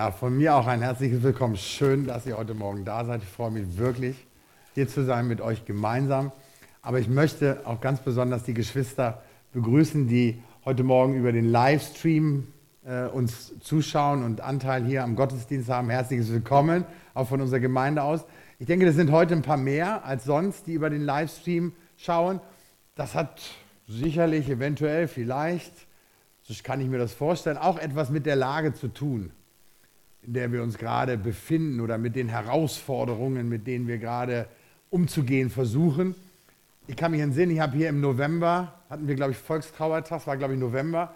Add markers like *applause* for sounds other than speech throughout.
Ja, von mir auch ein herzliches Willkommen. Schön, dass ihr heute Morgen da seid. Ich freue mich wirklich, hier zu sein mit euch gemeinsam. Aber ich möchte auch ganz besonders die Geschwister begrüßen, die heute Morgen über den Livestream äh, uns zuschauen und Anteil hier am Gottesdienst haben. Herzliches Willkommen, auch von unserer Gemeinde aus. Ich denke, das sind heute ein paar mehr als sonst, die über den Livestream schauen. Das hat sicherlich, eventuell, vielleicht, so kann ich mir das vorstellen, auch etwas mit der Lage zu tun in der wir uns gerade befinden oder mit den Herausforderungen, mit denen wir gerade umzugehen versuchen. Ich kann mich entsinnen, ich habe hier im November, hatten wir, glaube ich, Volkstrauertag, war, glaube ich, November.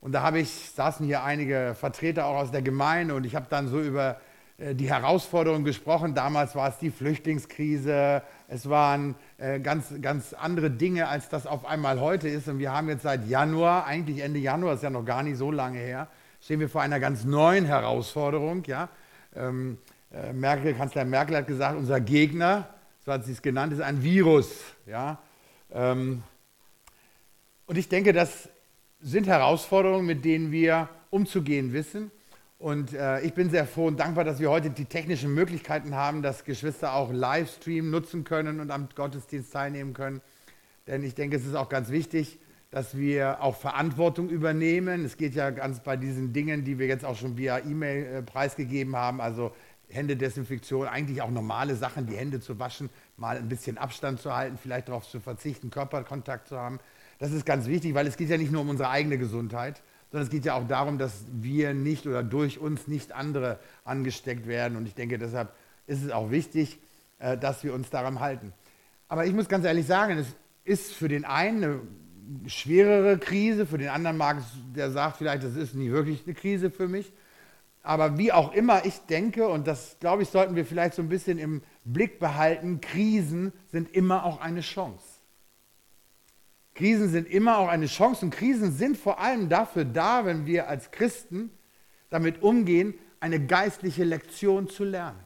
Und da habe ich, saßen hier einige Vertreter auch aus der Gemeinde und ich habe dann so über äh, die Herausforderungen gesprochen. Damals war es die Flüchtlingskrise, es waren äh, ganz, ganz andere Dinge, als das auf einmal heute ist. Und wir haben jetzt seit Januar, eigentlich Ende Januar, ist ja noch gar nicht so lange her, stehen wir vor einer ganz neuen Herausforderung. Ja? Ähm, äh, Merkel, Kanzler Merkel hat gesagt, unser Gegner, so hat sie es genannt, ist ein Virus. Ja? Ähm, und ich denke, das sind Herausforderungen, mit denen wir umzugehen wissen. Und äh, ich bin sehr froh und dankbar, dass wir heute die technischen Möglichkeiten haben, dass Geschwister auch Livestream nutzen können und am Gottesdienst teilnehmen können. Denn ich denke, es ist auch ganz wichtig, dass wir auch Verantwortung übernehmen. Es geht ja ganz bei diesen Dingen, die wir jetzt auch schon via E-Mail äh, preisgegeben haben, also Händedesinfektion, eigentlich auch normale Sachen, die Hände zu waschen, mal ein bisschen Abstand zu halten, vielleicht darauf zu verzichten, Körperkontakt zu haben. Das ist ganz wichtig, weil es geht ja nicht nur um unsere eigene Gesundheit, sondern es geht ja auch darum, dass wir nicht oder durch uns nicht andere angesteckt werden. Und ich denke, deshalb ist es auch wichtig, äh, dass wir uns daran halten. Aber ich muss ganz ehrlich sagen, es ist für den einen eine schwerere Krise, für den anderen mag es, der sagt vielleicht, das ist nie wirklich eine Krise für mich. Aber wie auch immer ich denke, und das glaube ich, sollten wir vielleicht so ein bisschen im Blick behalten, Krisen sind immer auch eine Chance. Krisen sind immer auch eine Chance und Krisen sind vor allem dafür da, wenn wir als Christen damit umgehen, eine geistliche Lektion zu lernen.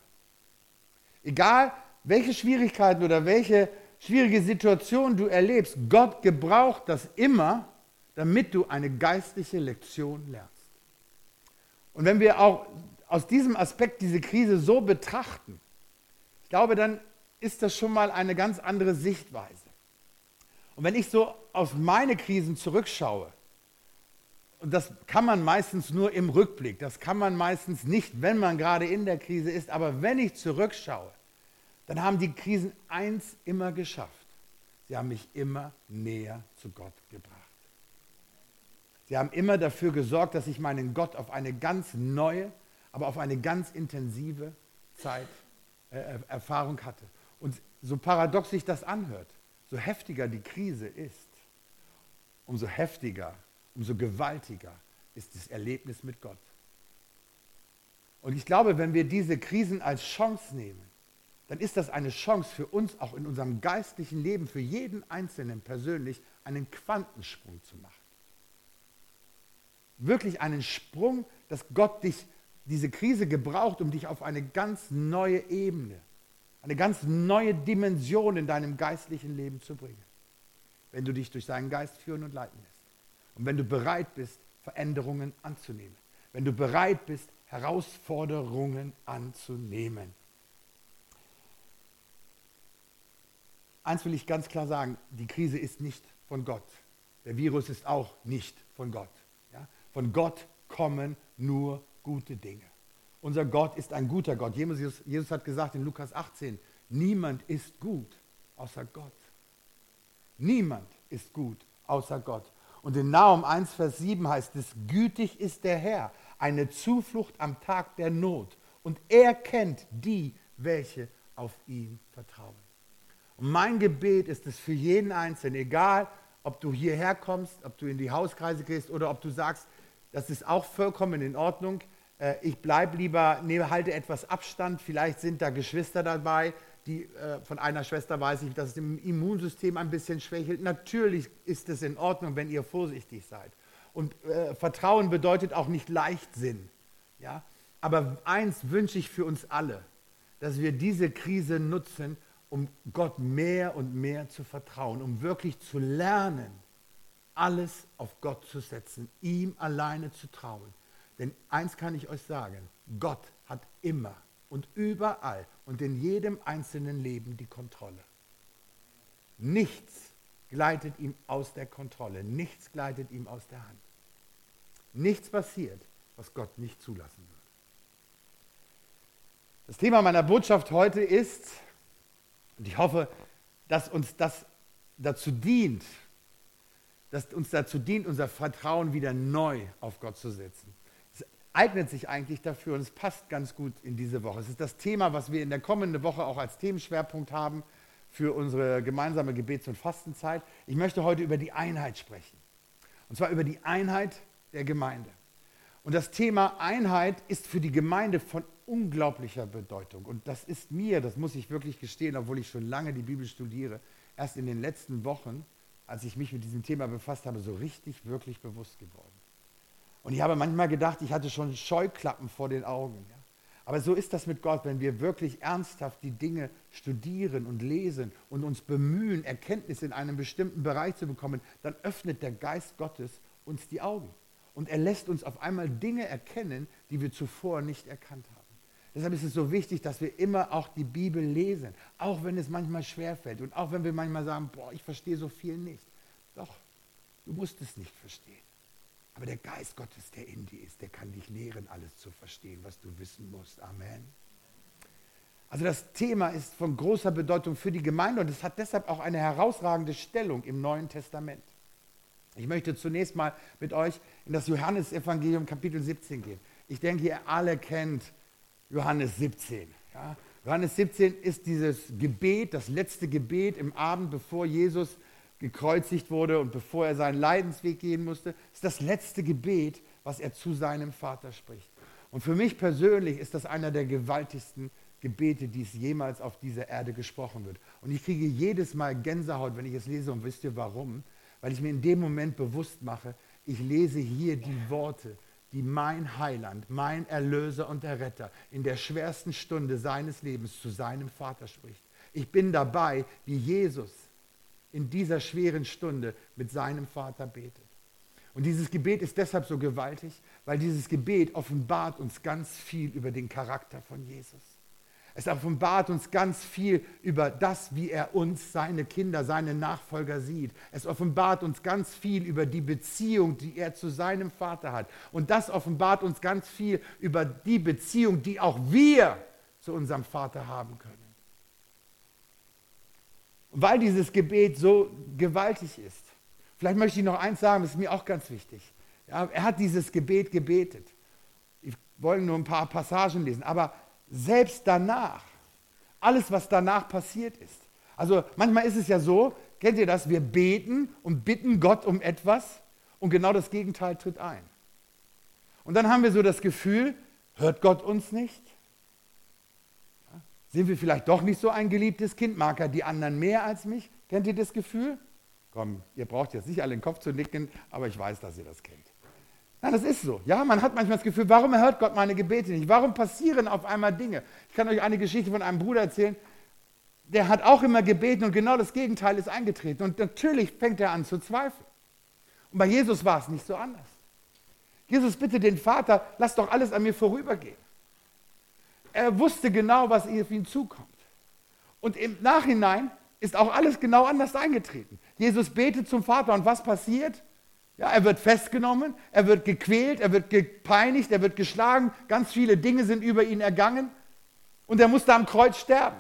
Egal, welche Schwierigkeiten oder welche schwierige Situation du erlebst, Gott gebraucht das immer, damit du eine geistliche Lektion lernst. Und wenn wir auch aus diesem Aspekt diese Krise so betrachten, ich glaube, dann ist das schon mal eine ganz andere Sichtweise. Und wenn ich so auf meine Krisen zurückschaue, und das kann man meistens nur im Rückblick, das kann man meistens nicht, wenn man gerade in der Krise ist, aber wenn ich zurückschaue, dann haben die Krisen eins immer geschafft. Sie haben mich immer näher zu Gott gebracht. Sie haben immer dafür gesorgt, dass ich meinen Gott auf eine ganz neue, aber auf eine ganz intensive Zeit äh, Erfahrung hatte. Und so paradox sich das anhört, so heftiger die Krise ist, umso heftiger, umso gewaltiger ist das Erlebnis mit Gott. Und ich glaube, wenn wir diese Krisen als Chance nehmen, dann ist das eine Chance für uns auch in unserem geistlichen Leben, für jeden Einzelnen persönlich, einen Quantensprung zu machen. Wirklich einen Sprung, dass Gott dich, diese Krise gebraucht, um dich auf eine ganz neue Ebene, eine ganz neue Dimension in deinem geistlichen Leben zu bringen. Wenn du dich durch seinen Geist führen und leiten lässt. Und wenn du bereit bist, Veränderungen anzunehmen. Wenn du bereit bist, Herausforderungen anzunehmen. Eins will ich ganz klar sagen, die Krise ist nicht von Gott. Der Virus ist auch nicht von Gott. Ja? Von Gott kommen nur gute Dinge. Unser Gott ist ein guter Gott. Jesus, Jesus hat gesagt in Lukas 18, niemand ist gut außer Gott. Niemand ist gut außer Gott. Und in Naum 1, Vers 7 heißt es, gütig ist der Herr, eine Zuflucht am Tag der Not. Und er kennt die, welche auf ihn vertrauen. Und mein Gebet ist es für jeden Einzelnen, egal ob du hierher kommst, ob du in die Hauskreise gehst oder ob du sagst, das ist auch vollkommen in Ordnung. Äh, ich bleibe lieber, nehme, halte etwas Abstand. Vielleicht sind da Geschwister dabei, die äh, von einer Schwester weiß ich, dass es im Immunsystem ein bisschen schwächelt. Natürlich ist es in Ordnung, wenn ihr vorsichtig seid. Und äh, Vertrauen bedeutet auch nicht Leichtsinn. Ja? Aber eins wünsche ich für uns alle, dass wir diese Krise nutzen, um Gott mehr und mehr zu vertrauen, um wirklich zu lernen, alles auf Gott zu setzen, ihm alleine zu trauen. Denn eins kann ich euch sagen, Gott hat immer und überall und in jedem einzelnen Leben die Kontrolle. Nichts gleitet ihm aus der Kontrolle, nichts gleitet ihm aus der Hand. Nichts passiert, was Gott nicht zulassen wird. Das Thema meiner Botschaft heute ist, und ich hoffe, dass uns das dazu dient, dass uns dazu dient, unser Vertrauen wieder neu auf Gott zu setzen. Es eignet sich eigentlich dafür und es passt ganz gut in diese Woche. Es ist das Thema, was wir in der kommenden Woche auch als Themenschwerpunkt haben für unsere gemeinsame Gebets- und Fastenzeit. Ich möchte heute über die Einheit sprechen. Und zwar über die Einheit der Gemeinde. Und das Thema Einheit ist für die Gemeinde von unglaublicher Bedeutung. Und das ist mir, das muss ich wirklich gestehen, obwohl ich schon lange die Bibel studiere, erst in den letzten Wochen, als ich mich mit diesem Thema befasst habe, so richtig, wirklich bewusst geworden. Und ich habe manchmal gedacht, ich hatte schon Scheuklappen vor den Augen. Ja. Aber so ist das mit Gott, wenn wir wirklich ernsthaft die Dinge studieren und lesen und uns bemühen, Erkenntnis in einem bestimmten Bereich zu bekommen, dann öffnet der Geist Gottes uns die Augen. Und er lässt uns auf einmal Dinge erkennen, die wir zuvor nicht erkannt haben. Deshalb ist es so wichtig, dass wir immer auch die Bibel lesen, auch wenn es manchmal schwerfällt und auch wenn wir manchmal sagen, boah, ich verstehe so viel nicht. Doch, du musst es nicht verstehen. Aber der Geist Gottes, der in dir ist, der kann dich lehren, alles zu verstehen, was du wissen musst. Amen. Also das Thema ist von großer Bedeutung für die Gemeinde und es hat deshalb auch eine herausragende Stellung im Neuen Testament. Ich möchte zunächst mal mit euch in das Johannesevangelium Kapitel 17 gehen. Ich denke, ihr alle kennt Johannes 17. Ja? Johannes 17 ist dieses Gebet, das letzte Gebet im Abend, bevor Jesus gekreuzigt wurde und bevor er seinen Leidensweg gehen musste. ist das letzte Gebet, was er zu seinem Vater spricht. Und für mich persönlich ist das einer der gewaltigsten Gebete, die es jemals auf dieser Erde gesprochen wird. Und ich kriege jedes Mal Gänsehaut, wenn ich es lese. Und wisst ihr warum? Weil ich mir in dem Moment bewusst mache, ich lese hier die Worte die mein Heiland, mein Erlöser und Erretter in der schwersten Stunde seines Lebens zu seinem Vater spricht. Ich bin dabei, wie Jesus in dieser schweren Stunde mit seinem Vater betet. Und dieses Gebet ist deshalb so gewaltig, weil dieses Gebet offenbart uns ganz viel über den Charakter von Jesus. Es offenbart uns ganz viel über das, wie er uns, seine Kinder, seine Nachfolger sieht. Es offenbart uns ganz viel über die Beziehung, die er zu seinem Vater hat. Und das offenbart uns ganz viel über die Beziehung, die auch wir zu unserem Vater haben können. Und weil dieses Gebet so gewaltig ist, vielleicht möchte ich noch eins sagen, das ist mir auch ganz wichtig. Ja, er hat dieses Gebet gebetet. Ich wollte nur ein paar Passagen lesen, aber selbst danach, alles, was danach passiert ist. Also manchmal ist es ja so, kennt ihr das, wir beten und bitten Gott um etwas und genau das Gegenteil tritt ein. Und dann haben wir so das Gefühl, hört Gott uns nicht? Ja? Sind wir vielleicht doch nicht so ein geliebtes Kind? Mag er die anderen mehr als mich? Kennt ihr das Gefühl? Komm, ihr braucht jetzt nicht alle den Kopf zu nicken, aber ich weiß, dass ihr das kennt. Nein, das ist so. Ja, man hat manchmal das Gefühl, warum erhört Gott meine Gebete nicht? Warum passieren auf einmal Dinge? Ich kann euch eine Geschichte von einem Bruder erzählen, der hat auch immer gebeten und genau das Gegenteil ist eingetreten. Und natürlich fängt er an zu zweifeln. Und bei Jesus war es nicht so anders. Jesus bitte den Vater, lass doch alles an mir vorübergehen. Er wusste genau, was auf ihn zukommt. Und im Nachhinein ist auch alles genau anders eingetreten. Jesus betet zum Vater und was passiert? Ja, er wird festgenommen, er wird gequält, er wird gepeinigt, er wird geschlagen, ganz viele Dinge sind über ihn ergangen und er musste am Kreuz sterben.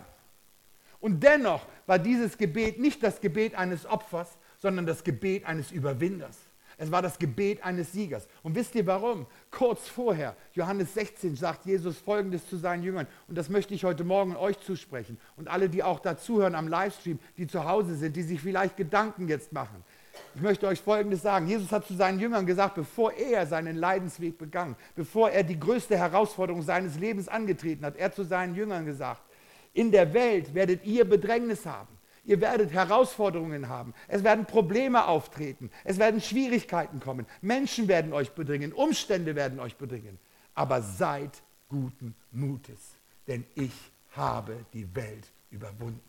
Und dennoch war dieses Gebet nicht das Gebet eines Opfers, sondern das Gebet eines Überwinders. Es war das Gebet eines Siegers. Und wisst ihr warum? Kurz vorher, Johannes 16, sagt Jesus Folgendes zu seinen Jüngern. Und das möchte ich heute Morgen euch zusprechen. Und alle, die auch dazuhören am Livestream, die zu Hause sind, die sich vielleicht Gedanken jetzt machen. Ich möchte euch Folgendes sagen. Jesus hat zu seinen Jüngern gesagt, bevor er seinen Leidensweg begann, bevor er die größte Herausforderung seines Lebens angetreten hat, er zu seinen Jüngern gesagt, in der Welt werdet ihr Bedrängnis haben. Ihr werdet Herausforderungen haben. Es werden Probleme auftreten. Es werden Schwierigkeiten kommen. Menschen werden euch bedringen. Umstände werden euch bedringen. Aber seid guten Mutes, denn ich habe die Welt überwunden.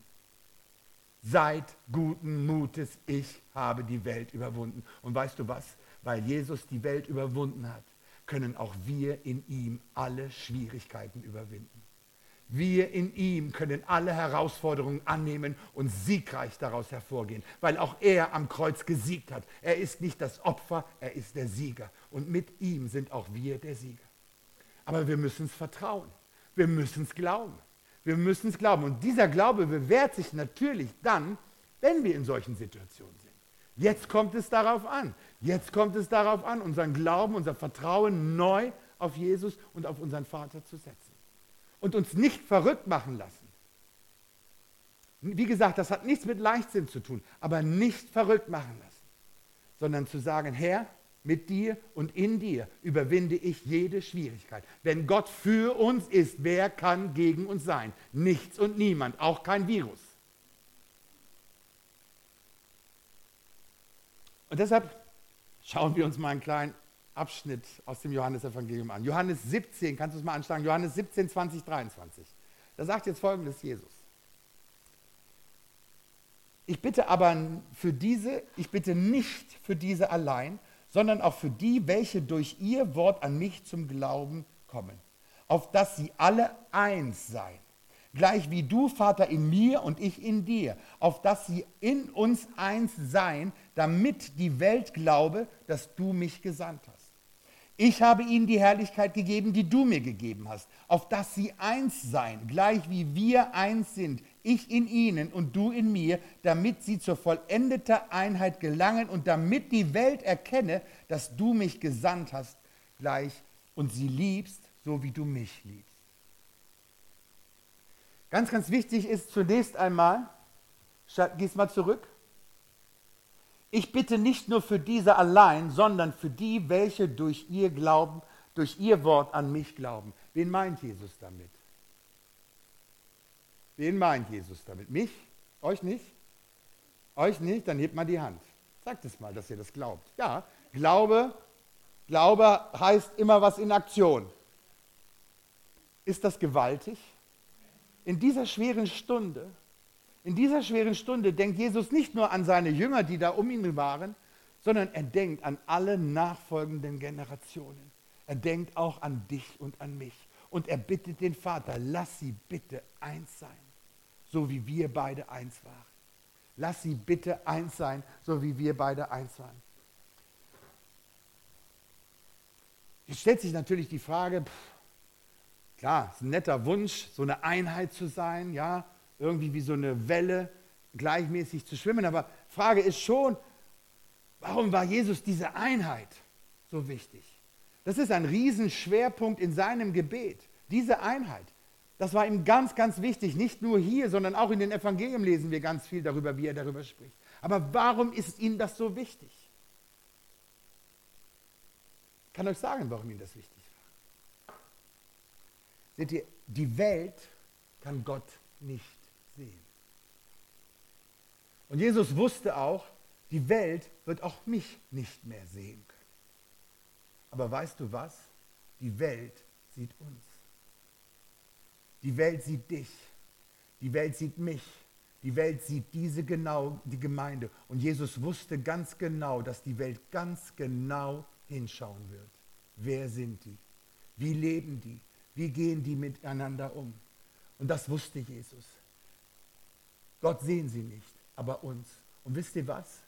Seid guten Mutes, ich habe die Welt überwunden. Und weißt du was? Weil Jesus die Welt überwunden hat, können auch wir in ihm alle Schwierigkeiten überwinden. Wir in ihm können alle Herausforderungen annehmen und siegreich daraus hervorgehen, weil auch er am Kreuz gesiegt hat. Er ist nicht das Opfer, er ist der Sieger. Und mit ihm sind auch wir der Sieger. Aber wir müssen es vertrauen. Wir müssen es glauben. Wir müssen es glauben. Und dieser Glaube bewährt sich natürlich dann, wenn wir in solchen Situationen sind. Jetzt kommt es darauf an. Jetzt kommt es darauf an, unseren Glauben, unser Vertrauen neu auf Jesus und auf unseren Vater zu setzen und uns nicht verrückt machen lassen. Wie gesagt, das hat nichts mit Leichtsinn zu tun, aber nicht verrückt machen lassen, sondern zu sagen, Herr, mit dir und in dir überwinde ich jede Schwierigkeit. Wenn Gott für uns ist, wer kann gegen uns sein? Nichts und niemand, auch kein Virus. Und deshalb schauen wir uns mal einen kleinen Abschnitt aus dem Johannesevangelium an. Johannes 17, kannst du es mal anschlagen? Johannes 17, 20, 23. Da sagt jetzt folgendes Jesus. Ich bitte aber für diese, ich bitte nicht für diese allein, sondern auch für die, welche durch ihr Wort an mich zum Glauben kommen, auf dass sie alle eins seien. Gleich wie du, Vater, in mir und ich in dir, auf dass sie in uns eins seien, damit die Welt glaube, dass du mich gesandt hast. Ich habe ihnen die Herrlichkeit gegeben, die du mir gegeben hast, auf dass sie eins seien, gleich wie wir eins sind, ich in ihnen und du in mir, damit sie zur vollendeten Einheit gelangen und damit die Welt erkenne, dass du mich gesandt hast, gleich und sie liebst, so wie du mich liebst. Ganz, ganz wichtig ist zunächst einmal, gehst mal zurück, ich bitte nicht nur für diese allein, sondern für die, welche durch ihr Glauben, durch ihr Wort an mich glauben. Wen meint Jesus damit? Wen meint Jesus damit? Mich? Euch nicht? Euch nicht? Dann hebt mal die Hand. Sagt es mal, dass ihr das glaubt. Ja, Glaube, Glaube heißt immer was in Aktion. Ist das gewaltig? In dieser schweren Stunde in dieser schweren Stunde denkt Jesus nicht nur an seine Jünger, die da um ihn waren, sondern er denkt an alle nachfolgenden Generationen. Er denkt auch an dich und an mich. Und er bittet den Vater, lass sie bitte eins sein, so wie wir beide eins waren. Lass sie bitte eins sein, so wie wir beide eins waren. Jetzt stellt sich natürlich die Frage, pff, klar, ist ein netter Wunsch, so eine Einheit zu sein, ja, irgendwie wie so eine Welle gleichmäßig zu schwimmen. Aber Frage ist schon, warum war Jesus diese Einheit so wichtig? Das ist ein Riesenschwerpunkt in seinem Gebet. Diese Einheit. Das war ihm ganz, ganz wichtig. Nicht nur hier, sondern auch in den Evangelien lesen wir ganz viel darüber, wie er darüber spricht. Aber warum ist ihm das so wichtig? Ich kann euch sagen, warum ihm das wichtig war. Seht ihr, die Welt kann Gott nicht sehen. Und Jesus wusste auch, die Welt wird auch mich nicht mehr sehen können. Aber weißt du was? Die Welt sieht uns. Die Welt sieht dich. Die Welt sieht mich. Die Welt sieht diese genau, die Gemeinde. Und Jesus wusste ganz genau, dass die Welt ganz genau hinschauen wird. Wer sind die? Wie leben die? Wie gehen die miteinander um? Und das wusste Jesus. Gott sehen sie nicht, aber uns. Und wisst ihr was?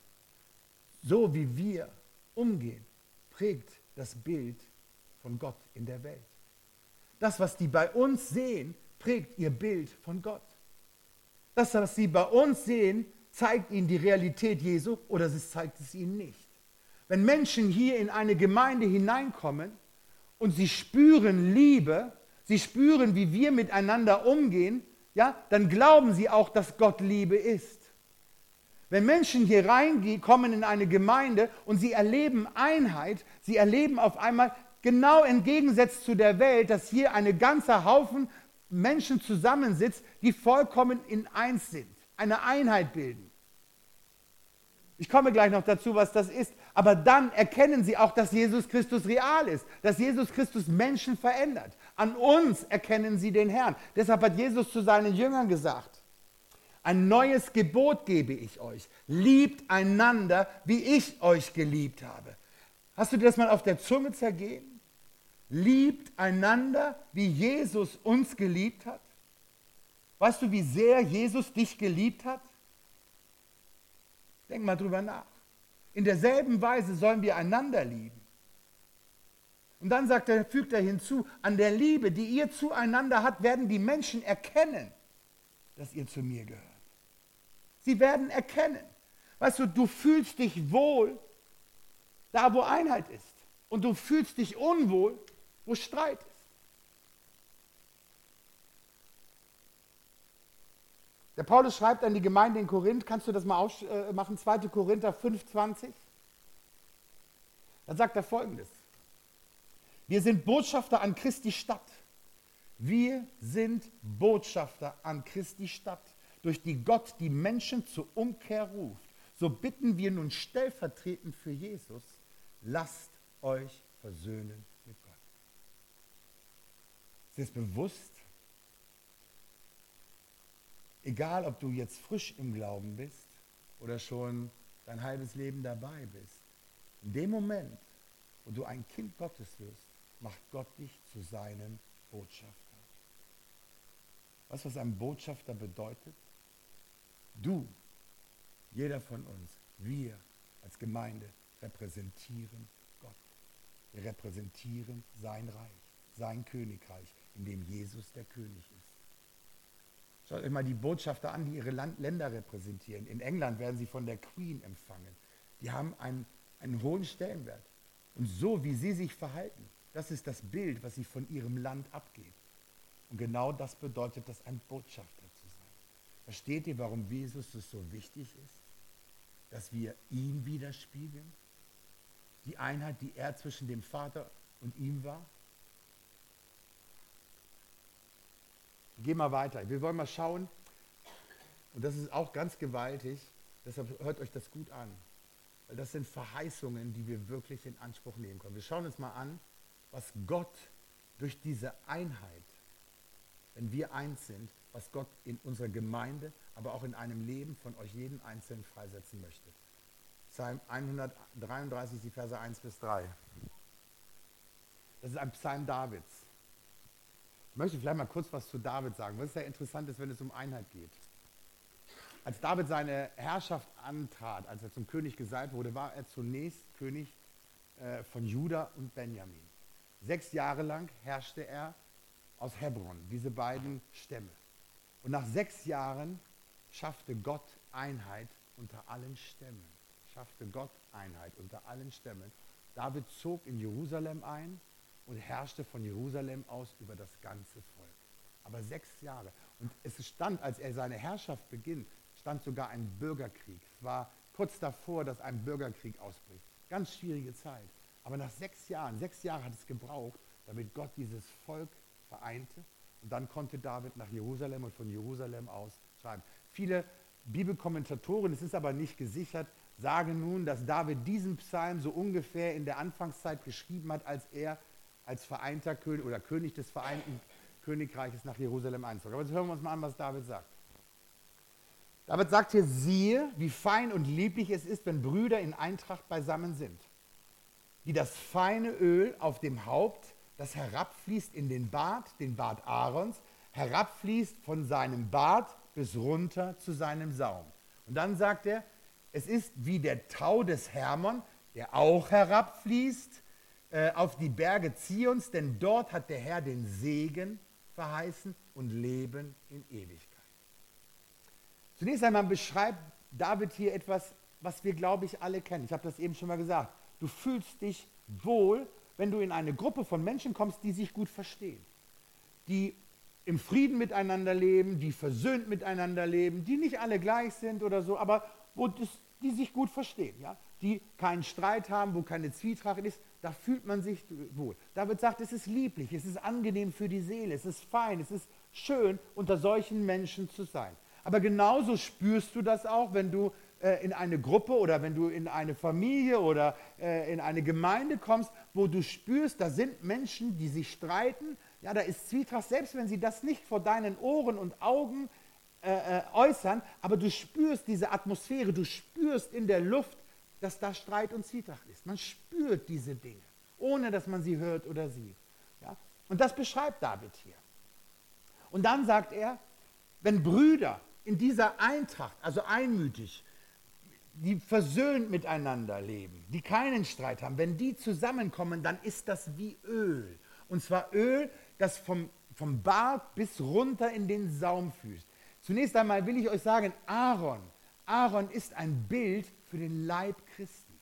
So wie wir umgehen, prägt das Bild von Gott in der Welt. Das, was die bei uns sehen, prägt ihr Bild von Gott. Das, was sie bei uns sehen, zeigt ihnen die Realität Jesu oder es zeigt es ihnen nicht. Wenn Menschen hier in eine Gemeinde hineinkommen und sie spüren Liebe, sie spüren, wie wir miteinander umgehen, ja, dann glauben sie auch, dass Gott Liebe ist. Wenn Menschen hier reingehen, kommen in eine Gemeinde und sie erleben Einheit, sie erleben auf einmal genau entgegensetzt zu der Welt, dass hier eine ganze Haufen Menschen zusammensitzt, die vollkommen in eins sind, eine Einheit bilden. Ich komme gleich noch dazu, was das ist. Aber dann erkennen sie auch, dass Jesus Christus real ist, dass Jesus Christus Menschen verändert. An uns erkennen sie den Herrn. Deshalb hat Jesus zu seinen Jüngern gesagt, ein neues Gebot gebe ich euch. Liebt einander, wie ich euch geliebt habe. Hast du dir das mal auf der Zunge zergehen? Liebt einander, wie Jesus uns geliebt hat. Weißt du, wie sehr Jesus dich geliebt hat? Denk mal drüber nach. In derselben Weise sollen wir einander lieben. Und dann sagt er, fügt er hinzu, an der Liebe, die ihr zueinander habt, werden die Menschen erkennen, dass ihr zu mir gehört. Sie werden erkennen. Weißt du, du fühlst dich wohl da, wo Einheit ist. Und du fühlst dich unwohl, wo Streit ist. Der Paulus schreibt an die Gemeinde in Korinth, kannst du das mal ausmachen, 2. Korinther 5,20? Dann sagt er folgendes. Wir sind Botschafter an Christi Stadt. Wir sind Botschafter an Christi Stadt, durch die Gott die Menschen zur Umkehr ruft. So bitten wir nun stellvertretend für Jesus, lasst euch versöhnen es bewusst, egal ob du jetzt frisch im Glauben bist oder schon dein halbes Leben dabei bist, in dem Moment, wo du ein Kind Gottes wirst, macht Gott dich zu seinem Botschafter. Weißt du, was ein Botschafter bedeutet? Du, jeder von uns, wir als Gemeinde repräsentieren Gott. Wir repräsentieren sein Reich, sein Königreich, in dem Jesus der König ist. Schaut euch mal die Botschafter an, die ihre Land Länder repräsentieren. In England werden sie von der Queen empfangen. Die haben einen, einen hohen Stellenwert. Und so, wie sie sich verhalten, das ist das Bild, was sie von ihrem Land abgeben. Und genau das bedeutet das, ein Botschafter zu sein. Versteht ihr, warum Jesus es so wichtig ist, dass wir ihn widerspiegeln? Die Einheit, die er zwischen dem Vater und ihm war? Geh mal weiter. Wir wollen mal schauen, und das ist auch ganz gewaltig, deshalb hört euch das gut an. Weil das sind Verheißungen, die wir wirklich in Anspruch nehmen können. Wir schauen uns mal an, was Gott durch diese Einheit, wenn wir eins sind, was Gott in unserer Gemeinde, aber auch in einem Leben von euch jeden Einzelnen freisetzen möchte. Psalm 133, die Verse 1 bis 3. Das ist ein Psalm Davids. Ich möchte vielleicht mal kurz was zu David sagen, was sehr interessant ist, wenn es um Einheit geht. Als David seine Herrschaft antrat, als er zum König gesalbt wurde, war er zunächst König äh, von Juda und Benjamin. Sechs Jahre lang herrschte er aus Hebron, diese beiden Stämme. Und nach sechs Jahren schaffte Gott Einheit unter allen Stämmen. Schaffte Gott Einheit unter allen Stämmen. David zog in Jerusalem ein und herrschte von Jerusalem aus über das ganze Volk. Aber sechs Jahre. Und es stand, als er seine Herrschaft beginnt, stand sogar ein Bürgerkrieg. Es war kurz davor, dass ein Bürgerkrieg ausbricht. Ganz schwierige Zeit. Aber nach sechs Jahren, sechs Jahre hat es gebraucht, damit Gott dieses Volk vereinte. Und dann konnte David nach Jerusalem und von Jerusalem aus schreiben. Viele Bibelkommentatoren, es ist aber nicht gesichert, sagen nun, dass David diesen Psalm so ungefähr in der Anfangszeit geschrieben hat, als er als vereinter König oder König des Vereinten Königreiches nach Jerusalem einzog. Aber jetzt hören wir uns mal an, was David sagt. David sagt hier, siehe, wie fein und lieblich es ist, wenn Brüder in Eintracht beisammen sind. Wie das feine Öl auf dem Haupt, das herabfließt in den Bart, den Bart Aarons, herabfließt von seinem Bart bis runter zu seinem Saum. Und dann sagt er, es ist wie der Tau des Hermon, der auch herabfließt äh, auf die Berge Zions, denn dort hat der Herr den Segen verheißen und Leben in Ewigkeit. Zunächst einmal beschreibt David hier etwas, was wir, glaube ich, alle kennen. Ich habe das eben schon mal gesagt. Du fühlst dich wohl, wenn du in eine Gruppe von Menschen kommst, die sich gut verstehen, die im Frieden miteinander leben, die versöhnt miteinander leben, die nicht alle gleich sind oder so, aber wo das, die sich gut verstehen, ja? die keinen Streit haben, wo keine Zwietracht ist, da fühlt man sich wohl. David sagt, es ist lieblich, es ist angenehm für die Seele, es ist fein, es ist schön, unter solchen Menschen zu sein. Aber genauso spürst du das auch, wenn du äh, in eine Gruppe oder wenn du in eine Familie oder äh, in eine Gemeinde kommst, wo du spürst, da sind Menschen, die sich streiten. Ja, da ist Zwietracht, selbst wenn sie das nicht vor deinen Ohren und Augen äh, äh äußern, aber du spürst diese Atmosphäre, du spürst in der Luft, dass da Streit und Zwietracht ist. Man spürt diese Dinge, ohne dass man sie hört oder sieht. Und das beschreibt David hier. Und dann sagt er, wenn Brüder in dieser Eintracht, also einmütig, die versöhnt miteinander leben, die keinen Streit haben, wenn die zusammenkommen, dann ist das wie Öl. Und zwar Öl, das vom, vom Bart bis runter in den Saum fließt. Zunächst einmal will ich euch sagen, Aaron, Aaron ist ein Bild für den Leib Christi.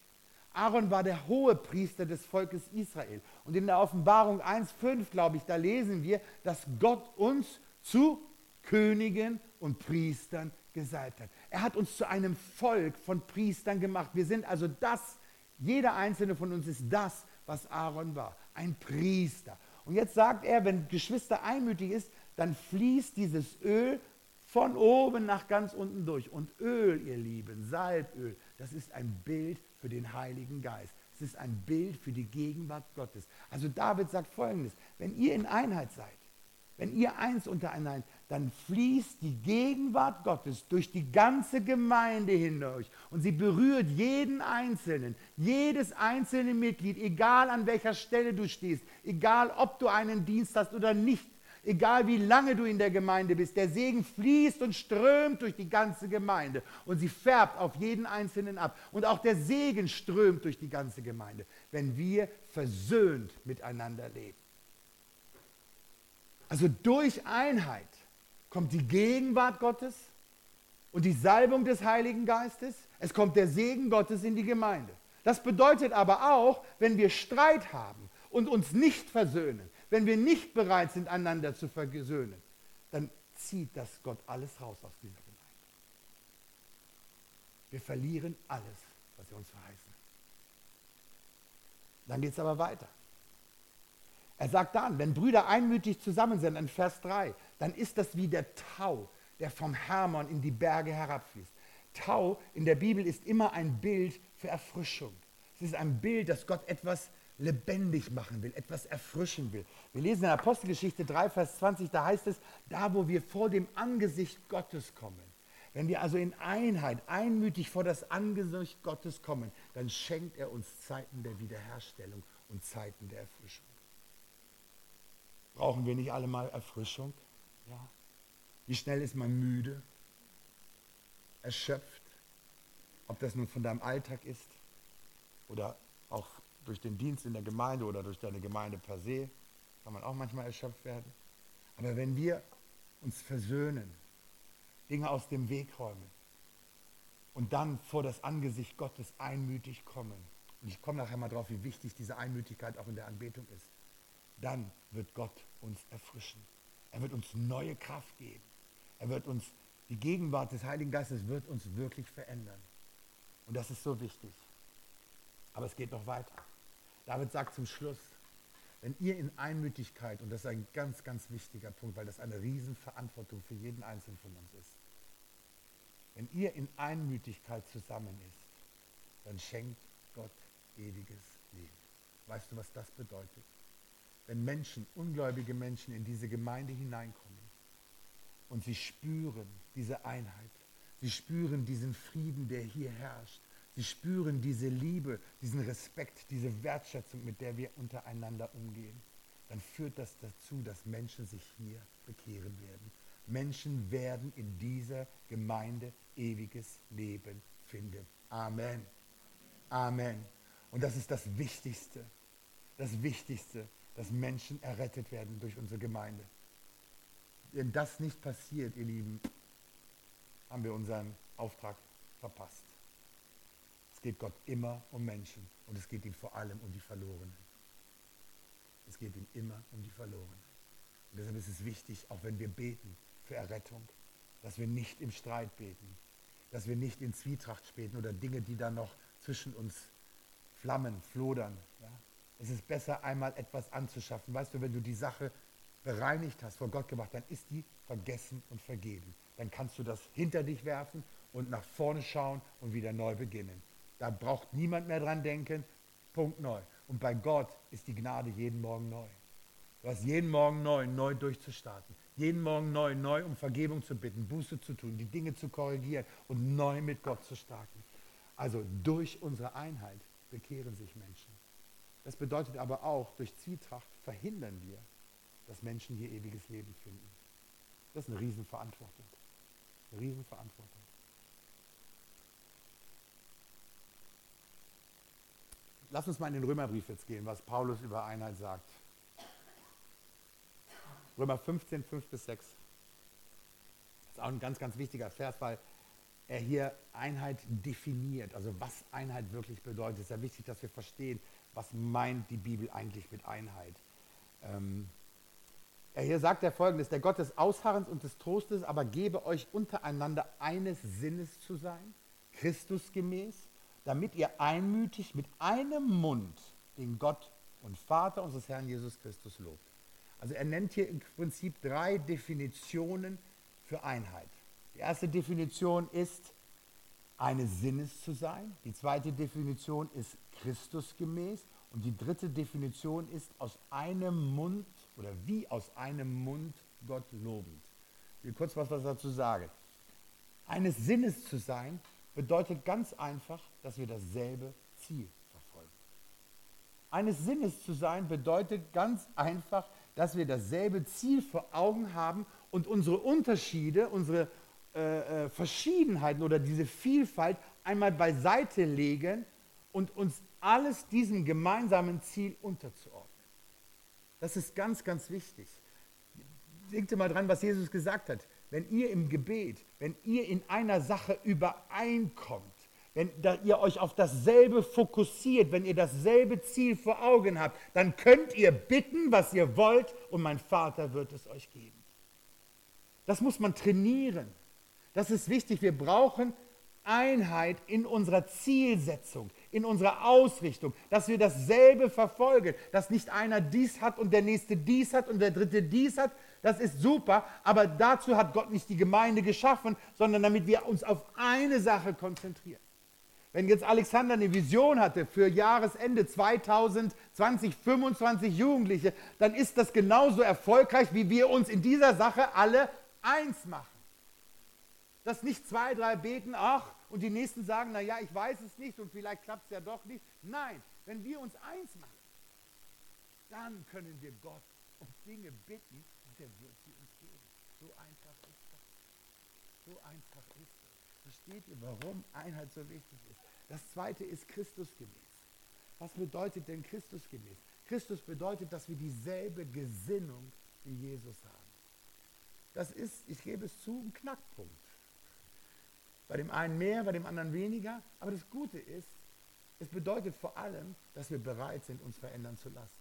Aaron war der hohe Priester des Volkes Israel. Und in der Offenbarung 1.5, glaube ich, da lesen wir, dass Gott uns zu Königen und Priestern gesalbt hat. Er hat uns zu einem Volk von Priestern gemacht. Wir sind also das, jeder einzelne von uns ist das, was Aaron war, ein Priester. Und jetzt sagt er, wenn Geschwister einmütig ist, dann fließt dieses Öl von oben nach ganz unten durch. Und Öl, ihr Lieben, Salböl, das ist ein Bild für den Heiligen Geist. Es ist ein Bild für die Gegenwart Gottes. Also David sagt folgendes, wenn ihr in Einheit seid, wenn ihr eins untereinander, dann fließt die Gegenwart Gottes durch die ganze Gemeinde hindurch und sie berührt jeden Einzelnen, jedes einzelne Mitglied, egal an welcher Stelle du stehst, egal ob du einen Dienst hast oder nicht, egal wie lange du in der Gemeinde bist. Der Segen fließt und strömt durch die ganze Gemeinde und sie färbt auf jeden Einzelnen ab. Und auch der Segen strömt durch die ganze Gemeinde, wenn wir versöhnt miteinander leben. Also durch Einheit kommt die Gegenwart Gottes und die Salbung des Heiligen Geistes. Es kommt der Segen Gottes in die Gemeinde. Das bedeutet aber auch, wenn wir Streit haben und uns nicht versöhnen, wenn wir nicht bereit sind, einander zu versöhnen, dann zieht das Gott alles raus aus dieser Gemeinde. Wir verlieren alles, was er uns verheißen. Dann geht es aber weiter. Er sagt dann, wenn Brüder einmütig zusammen sind, in Vers 3, dann ist das wie der Tau, der vom Hermon in die Berge herabfließt. Tau in der Bibel ist immer ein Bild für Erfrischung. Es ist ein Bild, dass Gott etwas lebendig machen will, etwas erfrischen will. Wir lesen in Apostelgeschichte 3, Vers 20, da heißt es, da wo wir vor dem Angesicht Gottes kommen, wenn wir also in Einheit, einmütig vor das Angesicht Gottes kommen, dann schenkt er uns Zeiten der Wiederherstellung und Zeiten der Erfrischung. Brauchen wir nicht alle mal Erfrischung? Ja. Wie schnell ist man müde, erschöpft? Ob das nun von deinem Alltag ist oder auch durch den Dienst in der Gemeinde oder durch deine Gemeinde per se, kann man auch manchmal erschöpft werden. Aber wenn wir uns versöhnen, Dinge aus dem Weg räumen und dann vor das Angesicht Gottes einmütig kommen, und ich komme nachher mal drauf, wie wichtig diese Einmütigkeit auch in der Anbetung ist, dann wird Gott uns erfrischen. Er wird uns neue Kraft geben. Er wird uns, die Gegenwart des Heiligen Geistes wird uns wirklich verändern. Und das ist so wichtig. Aber es geht noch weiter. David sagt zum Schluss, wenn ihr in Einmütigkeit, und das ist ein ganz, ganz wichtiger Punkt, weil das eine Riesenverantwortung für jeden Einzelnen von uns ist, wenn ihr in Einmütigkeit zusammen ist, dann schenkt Gott ewiges Leben. Weißt du, was das bedeutet? wenn Menschen, ungläubige Menschen in diese Gemeinde hineinkommen und sie spüren diese Einheit, sie spüren diesen Frieden, der hier herrscht, sie spüren diese Liebe, diesen Respekt, diese Wertschätzung, mit der wir untereinander umgehen, dann führt das dazu, dass Menschen sich hier bekehren werden. Menschen werden in dieser Gemeinde ewiges Leben finden. Amen. Amen. Und das ist das Wichtigste. Das Wichtigste dass Menschen errettet werden durch unsere Gemeinde. Wenn das nicht passiert, ihr Lieben, haben wir unseren Auftrag verpasst. Es geht Gott immer um Menschen und es geht ihm vor allem um die Verlorenen. Es geht ihm immer um die Verlorenen. Und deshalb ist es wichtig, auch wenn wir beten für Errettung, dass wir nicht im Streit beten, dass wir nicht in Zwietracht beten oder Dinge, die da noch zwischen uns flammen, flodern. Ja? Es ist besser, einmal etwas anzuschaffen. Weißt du, wenn du die Sache bereinigt hast, vor Gott gemacht, dann ist die vergessen und vergeben. Dann kannst du das hinter dich werfen und nach vorne schauen und wieder neu beginnen. Da braucht niemand mehr dran denken. Punkt neu. Und bei Gott ist die Gnade jeden Morgen neu. Du hast jeden Morgen neu, neu durchzustarten. Jeden Morgen neu, neu um Vergebung zu bitten, Buße zu tun, die Dinge zu korrigieren und neu mit Gott zu starten. Also durch unsere Einheit bekehren sich Menschen. Das bedeutet aber auch, durch Zwietracht verhindern wir, dass Menschen hier ewiges Leben finden. Das ist eine Riesenverantwortung. Eine Riesenverantwortung. Lass uns mal in den Römerbrief jetzt gehen, was Paulus über Einheit sagt. Römer 15, 5 bis 6. Das ist auch ein ganz, ganz wichtiger Vers, weil er hier Einheit definiert. Also was Einheit wirklich bedeutet. Es ist ja wichtig, dass wir verstehen, was meint die Bibel eigentlich mit Einheit. Ähm, er hier sagt er folgendes, der Gott des Ausharrens und des Trostes aber gebe euch untereinander eines Sinnes zu sein, Christusgemäß, damit ihr einmütig mit einem Mund den Gott und Vater unseres Herrn Jesus Christus lobt. Also er nennt hier im Prinzip drei Definitionen für Einheit. Die erste Definition ist, eines Sinnes zu sein. Die zweite Definition ist Christusgemäß. Und die dritte Definition ist aus einem Mund oder wie aus einem Mund Gott lobend. Ich will kurz was dazu sagen. Eines Sinnes zu sein bedeutet ganz einfach, dass wir dasselbe Ziel verfolgen. Eines Sinnes zu sein bedeutet ganz einfach, dass wir dasselbe Ziel vor Augen haben und unsere Unterschiede, unsere äh, äh, Verschiedenheiten oder diese Vielfalt einmal beiseite legen und uns alles diesem gemeinsamen Ziel unterzuordnen. Das ist ganz, ganz wichtig. Denkt mal dran, was Jesus gesagt hat. Wenn ihr im Gebet, wenn ihr in einer Sache übereinkommt, wenn ihr euch auf dasselbe fokussiert, wenn ihr dasselbe Ziel vor Augen habt, dann könnt ihr bitten, was ihr wollt, und mein Vater wird es euch geben. Das muss man trainieren. Das ist wichtig. Wir brauchen Einheit in unserer Zielsetzung, in unserer Ausrichtung, dass wir dasselbe verfolgen, dass nicht einer dies hat und der nächste dies hat und der dritte dies hat. Das ist super, aber dazu hat Gott nicht die Gemeinde geschaffen, sondern damit wir uns auf eine Sache konzentrieren. Wenn jetzt Alexander eine Vision hatte für Jahresende 2020, 25 Jugendliche, dann ist das genauso erfolgreich, wie wir uns in dieser Sache alle eins machen. Dass nicht zwei, drei beten, ach, und die nächsten sagen, naja, ich weiß es nicht und vielleicht klappt es ja doch nicht. Nein, wenn wir uns eins machen, dann können wir Gott um Dinge bitten er wird sie uns geben. So einfach ist das. So einfach ist das. Versteht ihr, warum Einheit so wichtig ist? Das zweite ist Christusgemäß. Was bedeutet denn Christusgemäß? Christus bedeutet, dass wir dieselbe Gesinnung wie Jesus haben. Das ist, ich gebe es zu, ein Knackpunkt. Bei dem einen mehr, bei dem anderen weniger. Aber das Gute ist, es bedeutet vor allem, dass wir bereit sind, uns verändern zu lassen.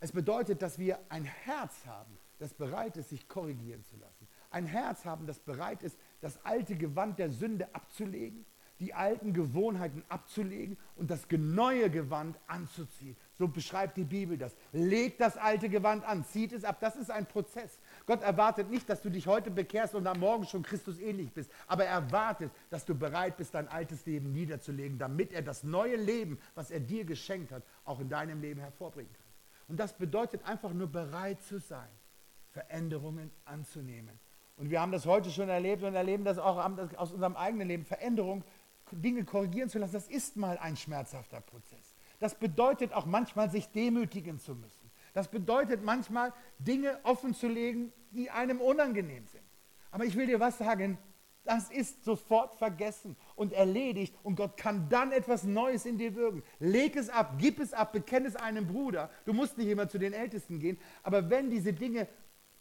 Es bedeutet, dass wir ein Herz haben, das bereit ist, sich korrigieren zu lassen. Ein Herz haben, das bereit ist, das alte Gewand der Sünde abzulegen, die alten Gewohnheiten abzulegen und das neue Gewand anzuziehen. So beschreibt die Bibel das. Legt das alte Gewand an, zieht es ab. Das ist ein Prozess. Gott erwartet nicht, dass du dich heute bekehrst und am Morgen schon Christus ähnlich bist, aber er erwartet, dass du bereit bist, dein altes Leben niederzulegen, damit er das neue Leben, was er dir geschenkt hat, auch in deinem Leben hervorbringen kann. Und das bedeutet einfach nur bereit zu sein, Veränderungen anzunehmen. Und wir haben das heute schon erlebt und erleben das auch aus unserem eigenen Leben. Veränderung, Dinge korrigieren zu lassen, das ist mal ein schmerzhafter Prozess. Das bedeutet auch manchmal, sich demütigen zu müssen. Das bedeutet manchmal, Dinge offen zu legen, die einem unangenehm sind. Aber ich will dir was sagen, das ist sofort vergessen und erledigt und Gott kann dann etwas Neues in dir wirken. Leg es ab, gib es ab, bekenne es einem Bruder. Du musst nicht immer zu den Ältesten gehen, aber wenn diese Dinge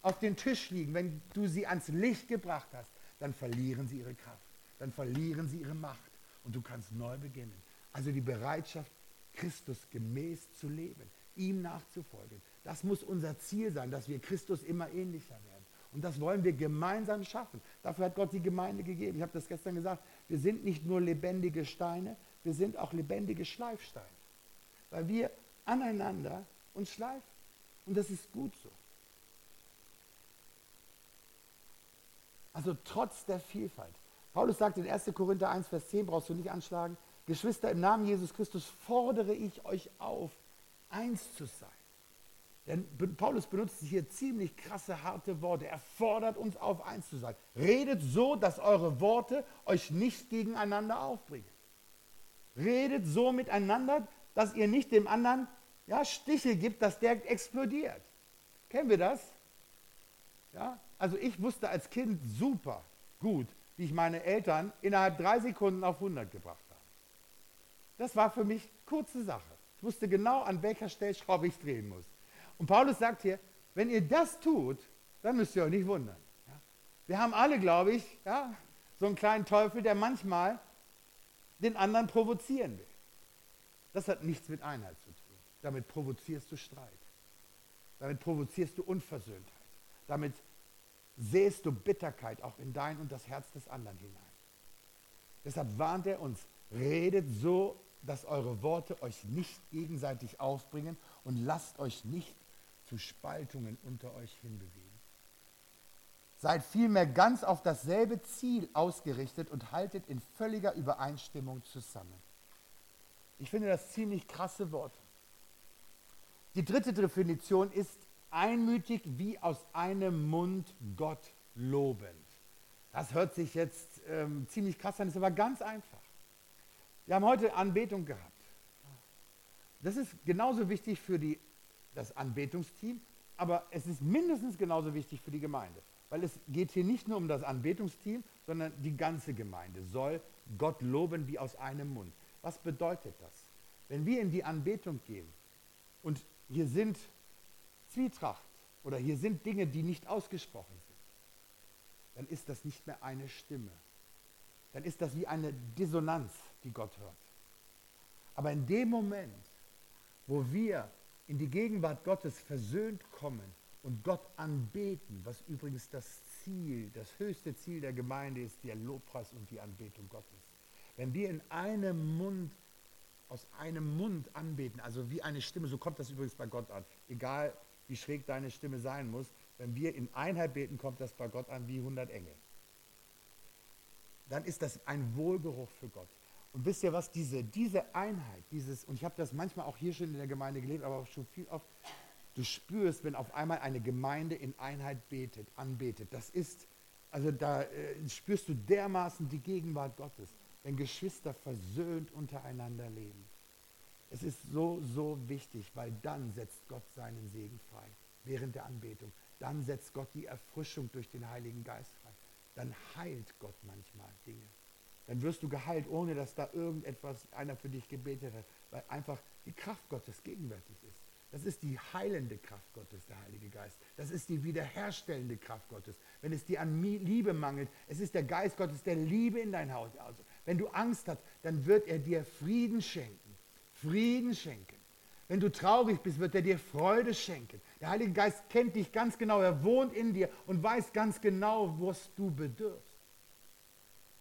auf den Tisch liegen, wenn du sie ans Licht gebracht hast, dann verlieren sie ihre Kraft, dann verlieren sie ihre Macht und du kannst neu beginnen. Also die Bereitschaft, Christus gemäß zu leben ihm nachzufolgen. Das muss unser Ziel sein, dass wir Christus immer ähnlicher werden. Und das wollen wir gemeinsam schaffen. Dafür hat Gott die Gemeinde gegeben. Ich habe das gestern gesagt. Wir sind nicht nur lebendige Steine, wir sind auch lebendige Schleifsteine. Weil wir aneinander uns schleifen. Und das ist gut so. Also trotz der Vielfalt. Paulus sagt in 1. Korinther 1, Vers 10, brauchst du nicht anschlagen. Geschwister, im Namen Jesus Christus fordere ich euch auf, eins zu sein. Denn Paulus benutzt hier ziemlich krasse, harte Worte. Er fordert uns auf, eins zu sein. Redet so, dass eure Worte euch nicht gegeneinander aufbringen. Redet so miteinander, dass ihr nicht dem anderen ja, Stiche gibt, dass der explodiert. Kennen wir das? Ja? Also ich wusste als Kind super gut, wie ich meine Eltern innerhalb drei Sekunden auf 100 gebracht habe. Das war für mich kurze Sache. Ich wusste genau, an welcher Stellschraube ich drehen muss. Und Paulus sagt hier, wenn ihr das tut, dann müsst ihr euch nicht wundern. Wir haben alle, glaube ich, ja, so einen kleinen Teufel, der manchmal den anderen provozieren will. Das hat nichts mit Einheit zu tun. Damit provozierst du Streit. Damit provozierst du Unversöhntheit. Damit sähst du Bitterkeit auch in dein und das Herz des anderen hinein. Deshalb warnt er uns, redet so, dass eure Worte euch nicht gegenseitig aufbringen und lasst euch nicht zu Spaltungen unter euch hinbewegen. Seid vielmehr ganz auf dasselbe Ziel ausgerichtet und haltet in völliger Übereinstimmung zusammen. Ich finde das ziemlich krasse Worte. Die dritte Definition ist einmütig wie aus einem Mund Gott lobend. Das hört sich jetzt ähm, ziemlich krass an, ist aber ganz einfach. Wir haben heute Anbetung gehabt. Das ist genauso wichtig für die, das Anbetungsteam, aber es ist mindestens genauso wichtig für die Gemeinde. Weil es geht hier nicht nur um das Anbetungsteam, sondern die ganze Gemeinde soll Gott loben wie aus einem Mund. Was bedeutet das? Wenn wir in die Anbetung gehen und hier sind Zwietracht oder hier sind Dinge, die nicht ausgesprochen sind, dann ist das nicht mehr eine Stimme. Dann ist das wie eine Dissonanz, die Gott hört. Aber in dem Moment, wo wir in die Gegenwart Gottes versöhnt kommen und Gott anbeten, was übrigens das Ziel, das höchste Ziel der Gemeinde ist, der Lobpreis und die Anbetung Gottes. Wenn wir in einem Mund, aus einem Mund anbeten, also wie eine Stimme, so kommt das übrigens bei Gott an, egal wie schräg deine Stimme sein muss, wenn wir in Einheit beten, kommt das bei Gott an wie 100 Engel. Dann ist das ein Wohlgeruch für Gott. Und wisst ihr was, diese, diese Einheit, dieses, und ich habe das manchmal auch hier schon in der Gemeinde gelebt, aber auch schon viel oft, du spürst, wenn auf einmal eine Gemeinde in Einheit betet, anbetet. Das ist, also da äh, spürst du dermaßen die Gegenwart Gottes, wenn Geschwister versöhnt untereinander leben. Es ist so, so wichtig, weil dann setzt Gott seinen Segen frei während der Anbetung. Dann setzt Gott die Erfrischung durch den Heiligen Geist frei. Dann heilt Gott manchmal Dinge. Dann wirst du geheilt, ohne dass da irgendetwas einer für dich gebetet hat, weil einfach die Kraft Gottes gegenwärtig ist. Das ist die heilende Kraft Gottes, der Heilige Geist. Das ist die wiederherstellende Kraft Gottes. Wenn es dir an Liebe mangelt, es ist der Geist Gottes, der Liebe in dein Haus. Also, wenn du Angst hast, dann wird er dir Frieden schenken. Frieden schenken. Wenn du traurig bist, wird er dir Freude schenken. Der Heilige Geist kennt dich ganz genau. Er wohnt in dir und weiß ganz genau, was du bedürfst.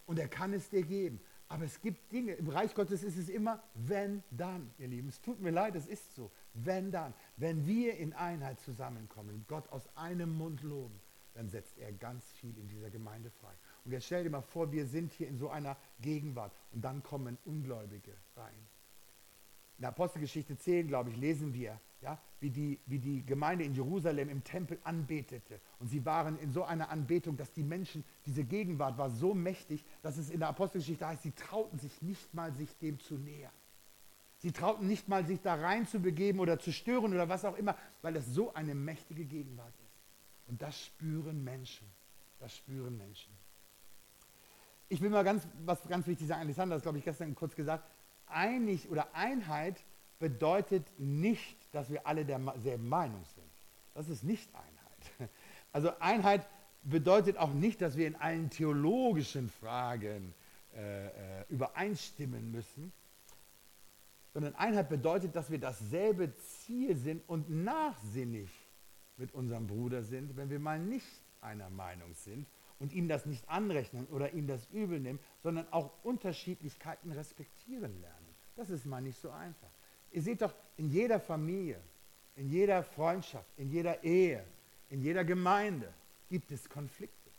Und er kann es dir geben. Aber es gibt Dinge, im Reich Gottes ist es immer, wenn dann, ihr Lieben. Es tut mir leid, es ist so. Wenn dann. Wenn wir in Einheit zusammenkommen, Gott aus einem Mund loben, dann setzt er ganz viel in dieser Gemeinde frei. Und jetzt stell dir mal vor, wir sind hier in so einer Gegenwart und dann kommen Ungläubige rein in der Apostelgeschichte 10, glaube ich, lesen wir, ja, wie, die, wie die Gemeinde in Jerusalem im Tempel anbetete. Und sie waren in so einer Anbetung, dass die Menschen, diese Gegenwart war so mächtig, dass es in der Apostelgeschichte heißt, sie trauten sich nicht mal, sich dem zu nähern. Sie trauten nicht mal, sich da rein zu begeben oder zu stören oder was auch immer, weil es so eine mächtige Gegenwart ist. Und das spüren Menschen. Das spüren Menschen. Ich will mal ganz, was ganz wichtig sagen, Alexander hat es, glaube ich, gestern kurz gesagt, einig oder Einheit bedeutet nicht, dass wir alle derselben Meinung sind. Das ist nicht Einheit. *laughs* Also Einheit bedeutet auch nicht, dass wir in allen theologischen Fragen äh, äh, übereinstimmen müssen, sondern Einheit bedeutet, dass wir dasselbe Ziel sind und nachsinnig mit unserem Bruder sind, wenn wir mal nicht einer Meinung sind und ihm das nicht anrechnen oder ihm das übel nehmen, sondern auch Unterschiedlichkeiten respektieren lernen. Das ist mal nicht so einfach. Ihr seht doch, in jeder Familie, in jeder Freundschaft, in jeder Ehe, in jeder Gemeinde gibt es Konflikte.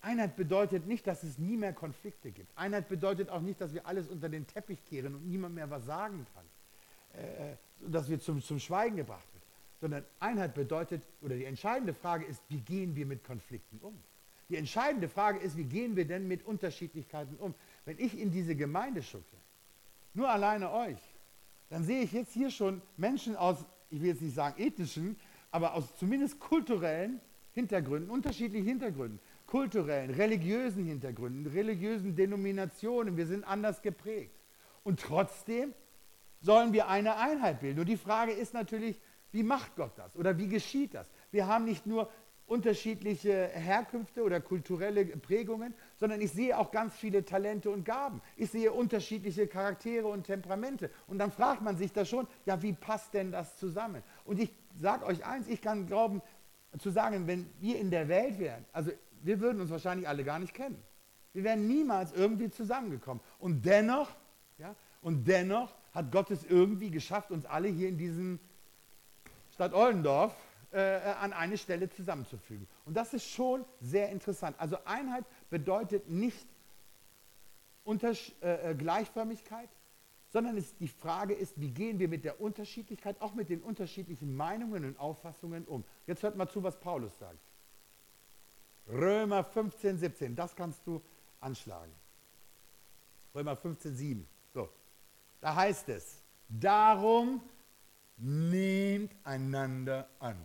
Einheit bedeutet nicht, dass es nie mehr Konflikte gibt. Einheit bedeutet auch nicht, dass wir alles unter den Teppich kehren und niemand mehr was sagen kann, äh, dass wir zum, zum Schweigen gebracht wird. Sondern Einheit bedeutet, oder die entscheidende Frage ist, wie gehen wir mit Konflikten um? Die entscheidende Frage ist, wie gehen wir denn mit Unterschiedlichkeiten um? Wenn ich in diese Gemeinde schucke, nur alleine euch, dann sehe ich jetzt hier schon Menschen aus, ich will jetzt nicht sagen ethnischen, aber aus zumindest kulturellen Hintergründen, unterschiedlichen Hintergründen, kulturellen, religiösen Hintergründen, religiösen Denominationen, wir sind anders geprägt. Und trotzdem sollen wir eine Einheit bilden. Und die Frage ist natürlich, wie macht Gott das oder wie geschieht das? Wir haben nicht nur unterschiedliche Herkünfte oder kulturelle Prägungen, sondern ich sehe auch ganz viele Talente und Gaben. Ich sehe unterschiedliche Charaktere und Temperamente. Und dann fragt man sich da schon, ja, wie passt denn das zusammen? Und ich sage euch eins, ich kann glauben, zu sagen, wenn wir in der Welt wären, also wir würden uns wahrscheinlich alle gar nicht kennen. Wir wären niemals irgendwie zusammengekommen. Und dennoch, ja, und dennoch hat Gott es irgendwie geschafft, uns alle hier in diesem Stadt Ollendorf äh, an eine Stelle zusammenzufügen. Und das ist schon sehr interessant. Also Einheit bedeutet nicht Untersch äh, äh, Gleichförmigkeit, sondern es, die Frage ist, wie gehen wir mit der Unterschiedlichkeit, auch mit den unterschiedlichen Meinungen und Auffassungen um. Jetzt hört mal zu, was Paulus sagt. Römer 15, 17, das kannst du anschlagen. Römer 15, 7. So, da heißt es, darum nehmt einander an.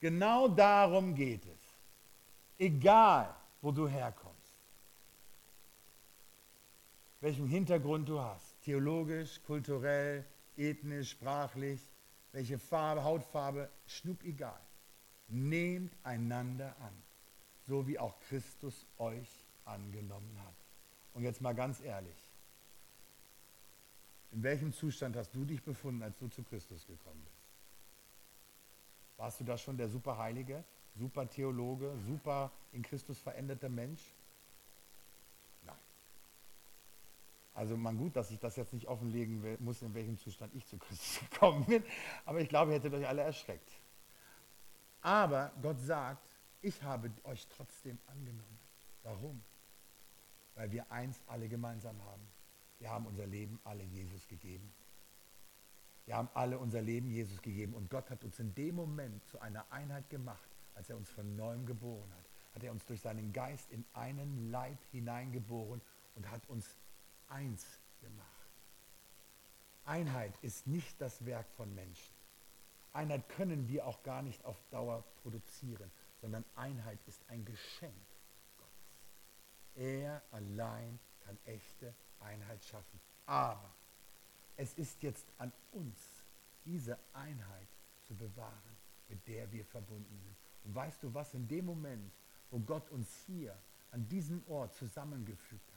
Genau darum geht es. Egal, wo du herkommst, welchen Hintergrund du hast, theologisch, kulturell, ethnisch, sprachlich, welche Farbe, Hautfarbe, schnupp egal. Nehmt einander an, so wie auch Christus euch angenommen hat. Und jetzt mal ganz ehrlich, in welchem Zustand hast du dich befunden, als du zu Christus gekommen bist? Warst du da schon der Superheilige, super Theologe, super in Christus veränderter Mensch? Nein. Also man gut, dass ich das jetzt nicht offenlegen will, muss, in welchem Zustand ich zu Christus *laughs* gekommen bin. Aber ich glaube, ihr hättet euch alle erschreckt. Aber Gott sagt, ich habe euch trotzdem angenommen. Warum? Weil wir eins alle gemeinsam haben. Wir haben unser Leben alle Jesus gegeben. Wir haben alle unser Leben Jesus gegeben und Gott hat uns in dem Moment zu einer Einheit gemacht, als er uns von neuem geboren hat. Hat er uns durch seinen Geist in einen Leib hineingeboren und hat uns eins gemacht. Einheit ist nicht das Werk von Menschen. Einheit können wir auch gar nicht auf Dauer produzieren, sondern Einheit ist ein Geschenk Gottes. Er allein kann echte Einheit schaffen. Aber es ist jetzt an uns, diese Einheit zu bewahren, mit der wir verbunden sind. Und weißt du was, in dem Moment, wo Gott uns hier an diesem Ort zusammengefügt hat,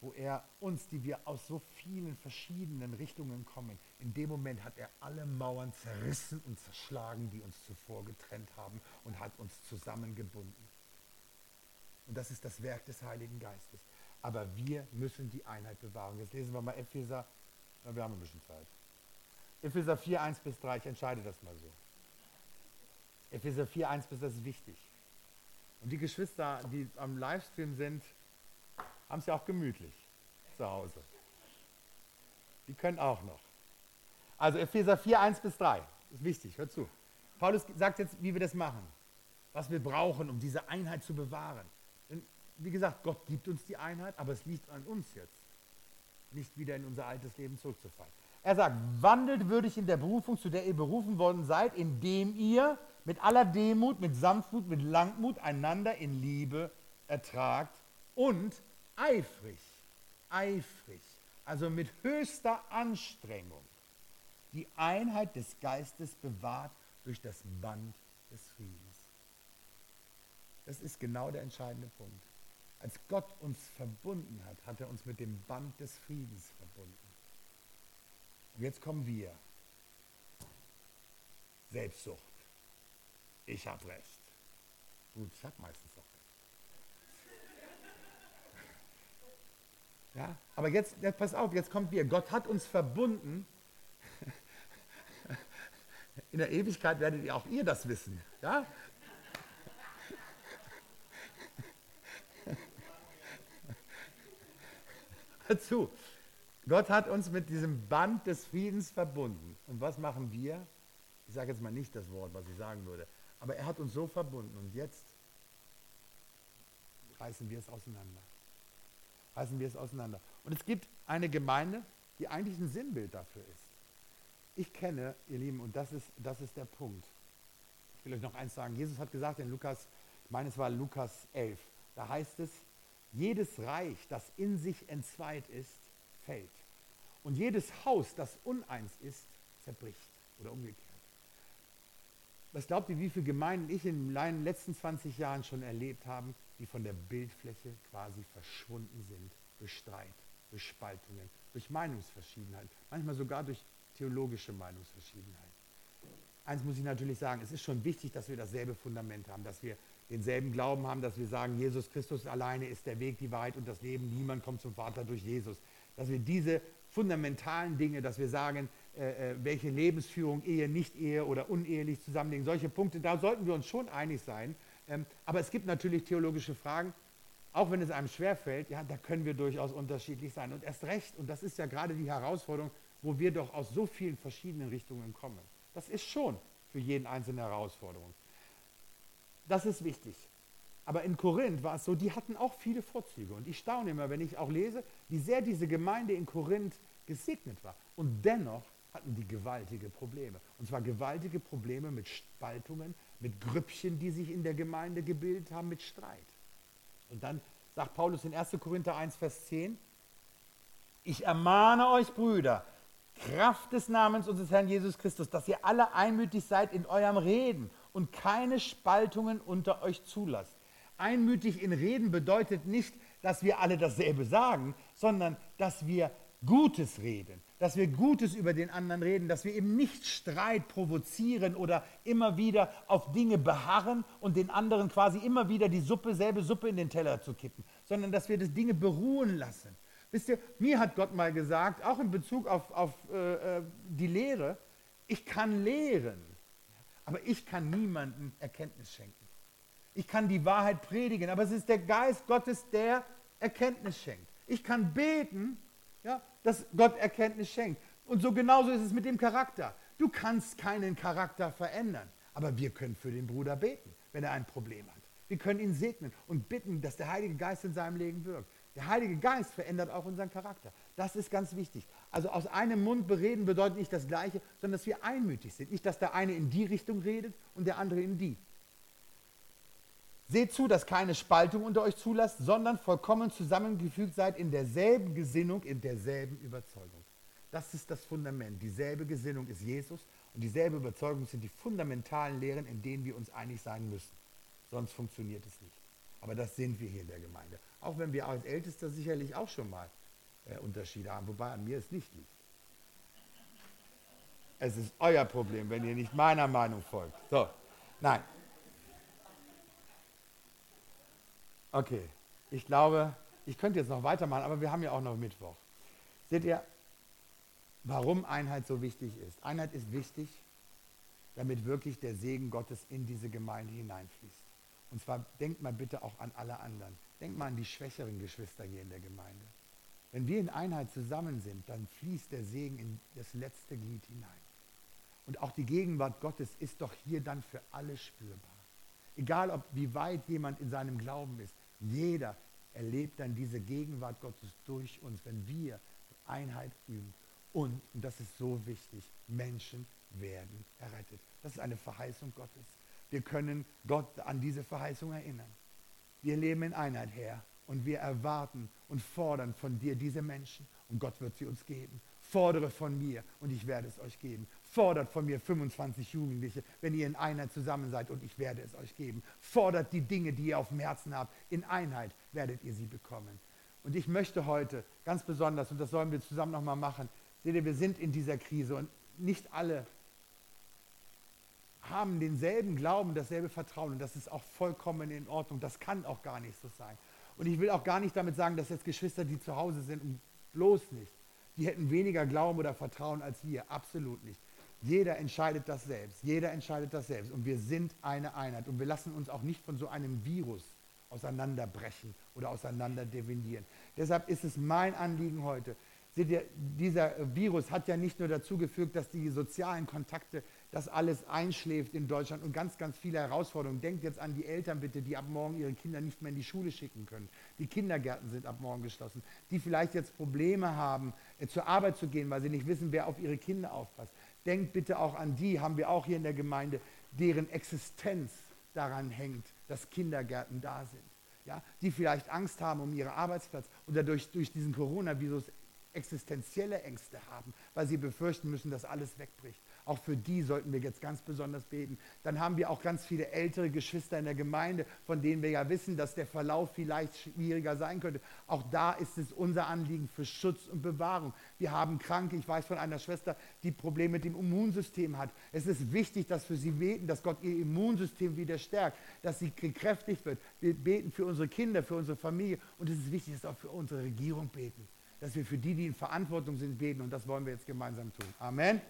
wo er uns, die wir aus so vielen verschiedenen Richtungen kommen, in dem Moment hat er alle Mauern zerrissen und zerschlagen, die uns zuvor getrennt haben und hat uns zusammengebunden. Und das ist das Werk des Heiligen Geistes. Aber wir müssen die Einheit bewahren. Jetzt lesen wir mal Epheser na, wir haben ein bisschen Zeit. Epheser 4, 1 bis 3, ich entscheide das mal so. Epheser 4, 1 bis, das ist wichtig. Und die Geschwister, die am Livestream sind, haben es ja auch gemütlich zu Hause. Die können auch noch. Also Epheser 4, 1 bis 3, ist wichtig, hör zu. Paulus sagt jetzt, wie wir das machen, was wir brauchen, um diese Einheit zu bewahren. Denn, wie gesagt, Gott gibt uns die Einheit, aber es liegt an uns jetzt nicht wieder in unser altes Leben zurückzufallen. Er sagt, wandelt würdig in der Berufung, zu der ihr berufen worden seid, indem ihr mit aller Demut, mit Sanftmut, mit Langmut einander in Liebe ertragt und eifrig, eifrig, also mit höchster Anstrengung die Einheit des Geistes bewahrt durch das Band des Friedens. Das ist genau der entscheidende Punkt. Als Gott uns verbunden hat, hat er uns mit dem Band des Friedens verbunden. Und jetzt kommen wir. Selbstsucht. Ich habe recht. Gut, ich habe meistens auch recht. Ja, aber jetzt, jetzt pass auf, jetzt kommt wir. Gott hat uns verbunden. In der Ewigkeit werdet ihr auch ihr das wissen. Ja? Dazu. Gott hat uns mit diesem Band des Friedens verbunden. Und was machen wir? Ich sage jetzt mal nicht das Wort, was ich sagen würde. Aber er hat uns so verbunden. Und jetzt reißen wir es auseinander. Reißen wir es auseinander. Und es gibt eine Gemeinde, die eigentlich ein Sinnbild dafür ist. Ich kenne, ihr Lieben, und das ist, das ist der Punkt. will euch noch eins sagen. Jesus hat gesagt in Lukas, ich meine es war Lukas 11, da heißt es, jedes Reich, das in sich entzweit ist, fällt. Und jedes Haus, das uneins ist, zerbricht oder umgekehrt. Was glaubt ihr, wie viele Gemeinden ich in den letzten 20 Jahren schon erlebt habe, die von der Bildfläche quasi verschwunden sind durch Streit, durch Spaltungen, durch Meinungsverschiedenheit, manchmal sogar durch theologische Meinungsverschiedenheit. Eins muss ich natürlich sagen, es ist schon wichtig, dass wir dasselbe Fundament haben, dass wir denselben Glauben haben, dass wir sagen, Jesus Christus alleine ist der Weg, die Wahrheit und das Leben. Niemand kommt zum Vater durch Jesus. Dass wir diese fundamentalen Dinge, dass wir sagen, äh, äh, welche Lebensführung, Ehe, Nicht-Ehe oder unehelich zusammenlegen, solche Punkte, da sollten wir uns schon einig sein. Ähm, aber es gibt natürlich theologische Fragen, auch wenn es einem schwerfällt, ja, da können wir durchaus unterschiedlich sein. Und erst recht, und das ist ja gerade die Herausforderung, wo wir doch aus so vielen verschiedenen Richtungen kommen. Das ist schon für jeden einzelne Herausforderung. Das ist wichtig. Aber in Korinth war es so, die hatten auch viele Vorzüge. Und ich staune immer, wenn ich auch lese, wie sehr diese Gemeinde in Korinth gesegnet war. Und dennoch hatten die gewaltige Probleme. Und zwar gewaltige Probleme mit Spaltungen, mit Grüppchen, die sich in der Gemeinde gebildet haben, mit Streit. Und dann sagt Paulus in 1. Korinther 1, Vers 10, ich ermahne euch, Brüder, Kraft des Namens unseres Herrn Jesus Christus, dass ihr alle einmütig seid in eurem Reden und keine Spaltungen unter euch zulasst. Einmütig in Reden bedeutet nicht, dass wir alle dasselbe sagen, sondern dass wir Gutes reden, dass wir Gutes über den anderen reden, dass wir eben nicht Streit provozieren oder immer wieder auf Dinge beharren und den anderen quasi immer wieder die Suppe, selbe Suppe in den Teller zu kippen, sondern dass wir das Dinge beruhen lassen. Wisst ihr, mir hat Gott mal gesagt, auch in Bezug auf, auf äh, äh die Lehre, ich kann lehren, aber ich kann niemandem Erkenntnis schenken. Ich kann die Wahrheit predigen, aber es ist der Geist Gottes, der Erkenntnis schenkt. Ich kann beten, ja, dass Gott Erkenntnis schenkt. Und so genauso ist es mit dem Charakter. Du kannst keinen Charakter verändern, aber wir können für den Bruder beten, wenn er ein Problem hat. Wir können ihn segnen und bitten, dass der Heilige Geist in seinem Leben wirkt. Der Heilige Geist verändert auch unseren Charakter. Das ist ganz wichtig. Also aus einem Mund bereden bedeutet nicht das Gleiche, sondern dass wir einmütig sind. Nicht, dass der eine in die Richtung redet und der andere in die. Seht zu, dass keine Spaltung unter euch zulasst, sondern vollkommen zusammengefügt seid in derselben Gesinnung, in derselben Überzeugung. Das ist das Fundament. Dieselbe Gesinnung ist Jesus und dieselbe Überzeugung sind die fundamentalen Lehren, in denen wir uns einig sein müssen. Sonst funktioniert es nicht. Aber das sind wir hier in der Gemeinde. Auch wenn wir als Ältester sicherlich auch schon mal äh, Unterschiede haben, wobei an mir es nicht liegt. Es ist euer Problem, wenn ihr nicht meiner Meinung folgt. So, nein, Okay, ich glaube, ich könnte jetzt noch weitermachen, aber wir haben ja auch noch Mittwoch. Seht ihr, warum Einheit so wichtig ist? Einheit ist wichtig, damit wirklich der Segen Gottes in diese Gemeinde hineinfließt. Und zwar denkt mal bitte auch an alle anderen. Denkt mal an die schwächeren Geschwister hier in der Gemeinde. Wenn wir in Einheit zusammen sind, dann fließt der Segen in das letzte Glied hinein. Und auch die Gegenwart Gottes ist doch hier dann für alle spürbar. Egal, ob wie weit jemand in seinem Glauben ist, jeder erlebt dann diese Gegenwart Gottes durch uns, wenn wir Einheit üben. Und, und das ist so wichtig, Menschen werden errettet. Das ist eine Verheißung Gottes. Wir können Gott an diese Verheißung erinnern. Wir leben in Einheit, Herr, und wir erwarten und fordern von dir diese Menschen. Und Gott wird sie uns geben. Fordere von mir und ich werde es euch geben. Fordert von mir 25 Jugendliche, wenn ihr in Einheit zusammen seid und ich werde es euch geben. Fordert die Dinge, die ihr auf dem Herzen habt. In Einheit werdet ihr sie bekommen. Und ich möchte heute ganz besonders, und das sollen wir zusammen nochmal machen, seht ihr, wir sind in dieser Krise und nicht alle haben denselben Glauben, dasselbe Vertrauen und das ist auch vollkommen in Ordnung. Das kann auch gar nicht so sein. Und ich will auch gar nicht damit sagen, dass jetzt Geschwister, die zu Hause sind, bloß nicht, die hätten weniger Glauben oder Vertrauen als wir. Absolut nicht. Jeder entscheidet das selbst. Jeder entscheidet das selbst. Und wir sind eine Einheit. Und wir lassen uns auch nicht von so einem Virus auseinanderbrechen oder auseinander definieren. Deshalb ist es mein Anliegen heute. Seht ihr, dieser Virus hat ja nicht nur dazu geführt, dass die sozialen Kontakte, das alles einschläft in Deutschland und ganz, ganz viele Herausforderungen. Denkt jetzt an die Eltern bitte, die ab morgen ihre Kinder nicht mehr in die Schule schicken können. Die Kindergärten sind ab morgen geschlossen. Die vielleicht jetzt Probleme haben, äh, zur Arbeit zu gehen, weil sie nicht wissen, wer auf ihre Kinder aufpasst denkt bitte auch an die, haben wir auch hier in der Gemeinde, deren Existenz daran hängt, dass Kindergärten da sind. Ja, die vielleicht Angst haben um ihren Arbeitsplatz oder durch, durch diesen Coronavirus existenzielle Ängste haben, weil sie befürchten müssen, dass alles wegbricht. Auch für die sollten wir jetzt ganz besonders beten. Dann haben wir auch ganz viele ältere Geschwister in der Gemeinde, von denen wir ja wissen, dass der Verlauf vielleicht schwieriger sein könnte. Auch da ist es unser Anliegen für Schutz und Bewahrung. Wir haben Kranke, ich weiß von einer Schwester, die Probleme mit dem Immunsystem hat. Es ist wichtig, dass wir sie beten, dass Gott ihr Immunsystem wieder stärkt, dass sie gekräftigt wird. Wir beten für unsere Kinder, für unsere Familie und es ist wichtig, dass wir auch für unsere Regierung beten dass wir für die, die in Verantwortung sind, beten. Und das wollen wir jetzt gemeinsam tun. Amen.